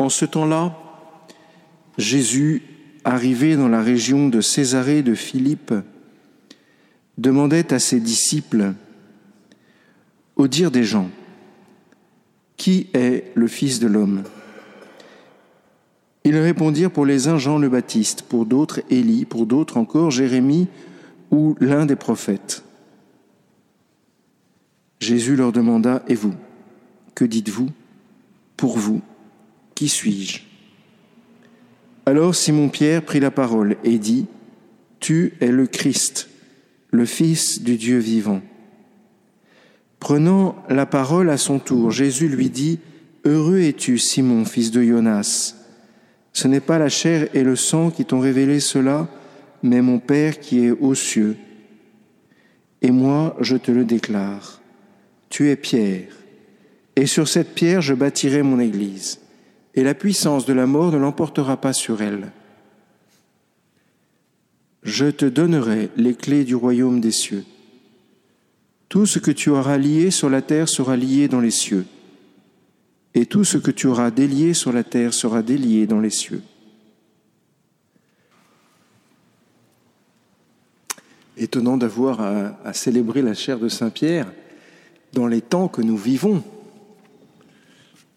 En ce temps-là, Jésus, arrivé dans la région de Césarée de Philippe, demandait à ses disciples, au dire des gens, Qui est le Fils de l'homme? Ils répondirent pour les uns Jean le Baptiste, pour d'autres Élie, pour d'autres encore Jérémie ou l'un des prophètes. Jésus leur demanda, Et vous, que dites-vous Pour vous, qui suis-je? Alors Simon-Pierre prit la parole et dit, Tu es le Christ, le Fils du Dieu vivant. Prenant la parole à son tour, Jésus lui dit, Heureux es-tu, Simon, fils de Jonas. Ce n'est pas la chair et le sang qui t'ont révélé cela, mais mon Père qui est aux cieux. Et moi, je te le déclare. Tu es Pierre, et sur cette pierre je bâtirai mon Église et la puissance de la mort ne l'emportera pas sur elle. Je te donnerai les clés du royaume des cieux. Tout ce que tu auras lié sur la terre sera lié dans les cieux, et tout ce que tu auras délié sur la terre sera délié dans les cieux. Étonnant d'avoir à, célébrer la chair de Saint Pierre dans les temps que nous vivons.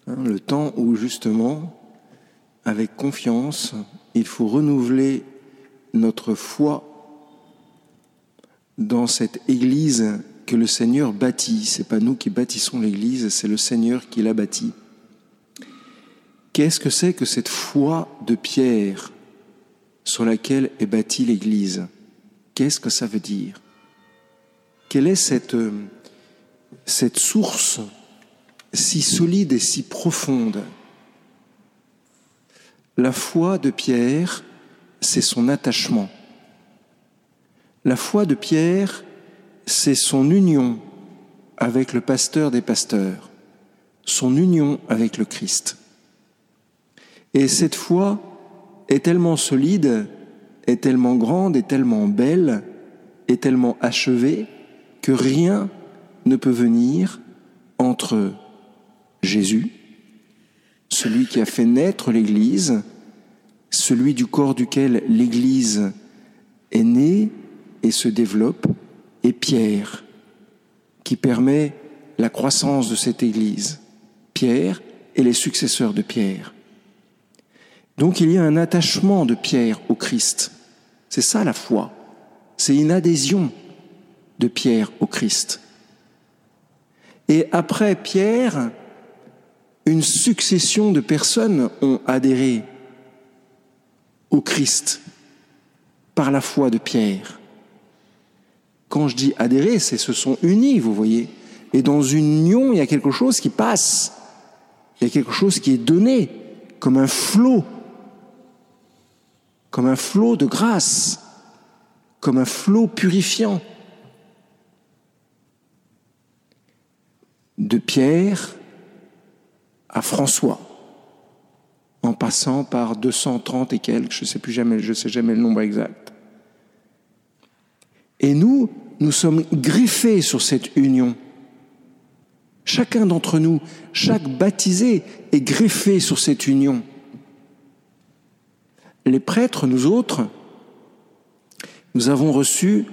Hein, le temps où justement, avec confiance, il faut renouveler notre foi dans cette Église que le Seigneur bâtit. C'est pas nous qui bâtissons l'Église, c'est le Seigneur qui l'a bâtie. Qu'est-ce que c'est que cette foi de Pierre sur laquelle est bâtie l'Église? Qu'est-ce que ça veut dire? Quelle est cette, cette source si solide et si profonde. La foi de Pierre, c'est son attachement. La foi de Pierre, c'est son union avec le pasteur des pasteurs, son union avec le Christ. Et cette foi est tellement solide, est tellement grande, est tellement belle, est tellement achevée que rien ne peut venir entre Jésus, celui qui a fait naître l'Église, celui du corps duquel l'Église est née et se développe, et Pierre, qui permet la croissance de cette Église. Pierre et les successeurs de Pierre. Donc il y a un attachement de Pierre au Christ. C'est ça la foi. C'est une adhésion de Pierre au Christ. Et après Pierre, une succession de personnes ont adhéré au Christ par la foi de Pierre. Quand je dis adhérer, c'est se sont unis, vous voyez. Et dans une union, il y a quelque chose qui passe. Il y a quelque chose qui est donné comme un flot, comme un flot de grâce, comme un flot purifiant. De Pierre François, en passant par 230 et quelques, je ne sais plus jamais, le nombre exact. Et nous, nous sommes griffés sur cette union. Chacun d'entre nous, chaque baptisé est greffé sur cette union. Les prêtres, nous autres, nous avons reçu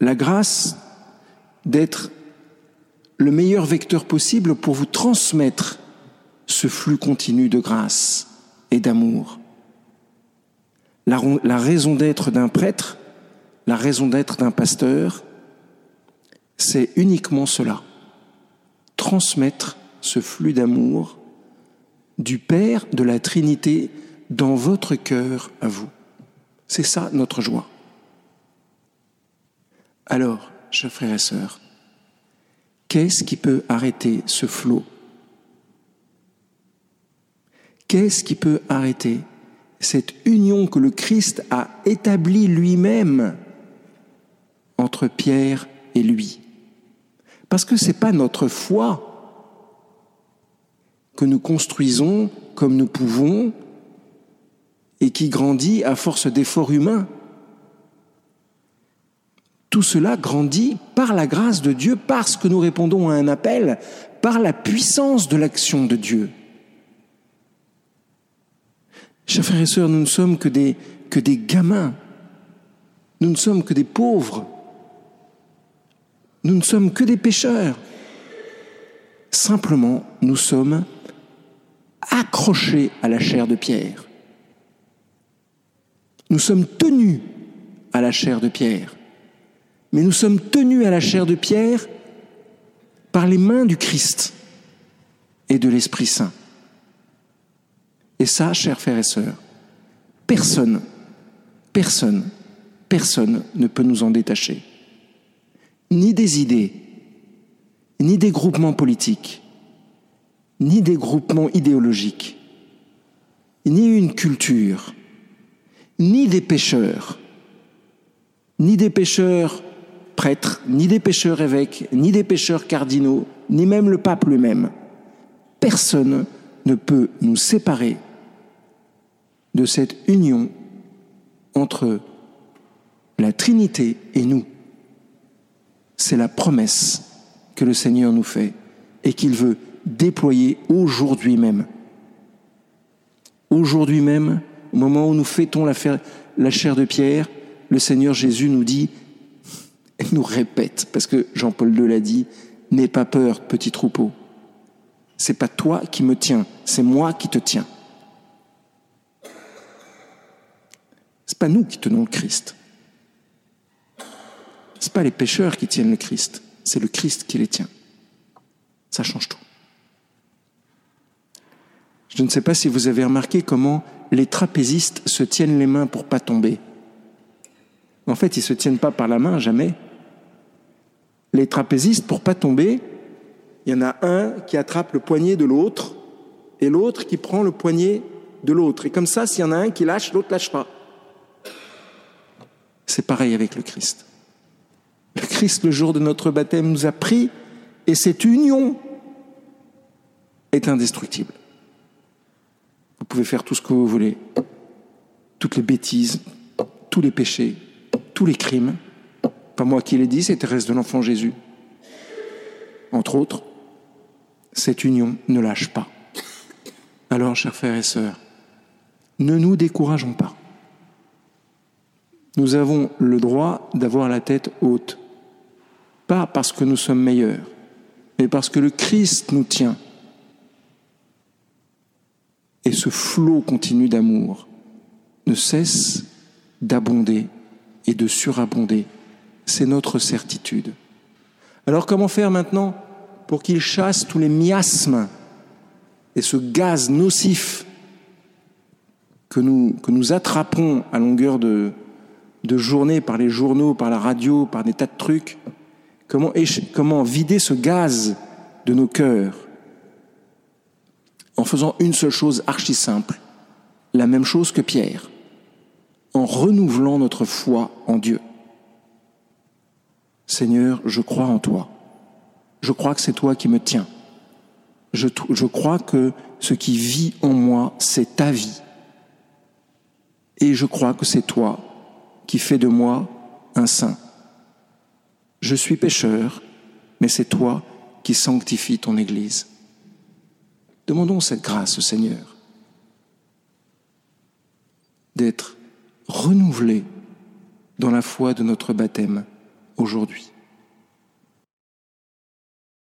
la grâce d'être le meilleur vecteur possible pour vous transmettre ce flux continu de grâce et d'amour. La, raison d'être d'un prêtre, la raison d'être d'un pasteur, c'est uniquement cela. Transmettre ce flux d'amour du Père, de la Trinité, dans votre cœur à vous. C'est ça notre joie. Alors, chers frères et sœurs, Qu'est-ce qui peut arrêter ce flot? Qu'est-ce qui peut arrêter cette union que le Christ a établie lui-même entre Pierre et lui? Parce que ce n'est pas notre foi que nous construisons comme nous pouvons et qui grandit à force d'efforts humains. Tout cela grandit par la grâce de Dieu, parce que nous répondons à un appel, par la puissance de l'action de Dieu. Chers frères et sœurs, nous ne sommes que des, que des gamins. Nous ne sommes que des pauvres. Nous ne sommes que des pécheurs. Simplement, nous sommes accrochés à la chair de pierre. Nous sommes tenus à la chair de pierre. Mais nous sommes tenus à la chair de pierre par les mains du Christ et de l'Esprit Saint. Et ça, chers frères et sœurs, personne, personne, personne ne peut nous en détacher. Ni des idées, ni des groupements politiques, ni des groupements idéologiques, ni une culture, ni des pécheurs, ni des pécheurs prêtres, ni des pécheurs évêques, ni des pécheurs cardinaux, ni même le pape lui-même. Personne ne peut nous séparer de cette union entre la Trinité et nous. C'est la promesse que le Seigneur nous fait et qu'il veut déployer aujourd'hui même. Aujourd'hui même, au moment où nous fêtons la, la chair de pierre, le Seigneur Jésus nous dit, nous répète, parce que Jean-Paul II l'a dit, n'aie pas peur, petit troupeau. C'est pas toi qui me tiens, c'est moi qui te tiens. C'est pas nous qui tenons le Christ. C'est pas les pécheurs qui tiennent le Christ, c'est le Christ qui les tient. Ça change tout. Je ne sais pas si vous avez remarqué comment les trapézistes se tiennent les mains pour pas tomber. En fait, ils se tiennent pas par la main, jamais. Les trapézistes, pour pas tomber, il y en a un qui attrape le poignet de l'autre et l'autre qui prend le poignet de l'autre. Et comme ça, s'il y en a un qui lâche, l'autre lâche pas. C'est pareil avec le Christ. Le Christ, le jour de notre baptême, nous a pris et cette union est indestructible. Vous pouvez faire tout ce que vous voulez, toutes les bêtises, tous les péchés, tous les crimes. Pas moi qui l'ai dit, c'est Thérèse de l'Enfant Jésus. Entre autres, cette union ne lâche pas. Alors, chers frères et sœurs, ne nous décourageons pas nous avons le droit d'avoir la tête haute, pas parce que nous sommes meilleurs, mais parce que le Christ nous tient. Et ce flot continu d'amour ne cesse d'abonder et de surabonder. C'est notre certitude. Alors comment faire maintenant pour qu'il chasse tous les miasmes et ce gaz nocif que nous, attrapons à longueur de, de journée par les journaux, par la radio, par des tas de trucs, comment, comment vider ce gaz de nos cœurs en faisant une seule chose archi simple, la même chose que Pierre, en renouvelant notre foi en Dieu? Seigneur, je crois en toi. Je crois que c'est toi qui me tiens. Je, crois que ce qui vit en moi, c'est ta vie. Et je crois que c'est toi qui fait de moi un saint. Je suis pécheur, mais c'est toi qui sanctifie ton Église. Demandons cette grâce au Seigneur d'être renouvelé dans la foi de notre baptême aujourd'hui.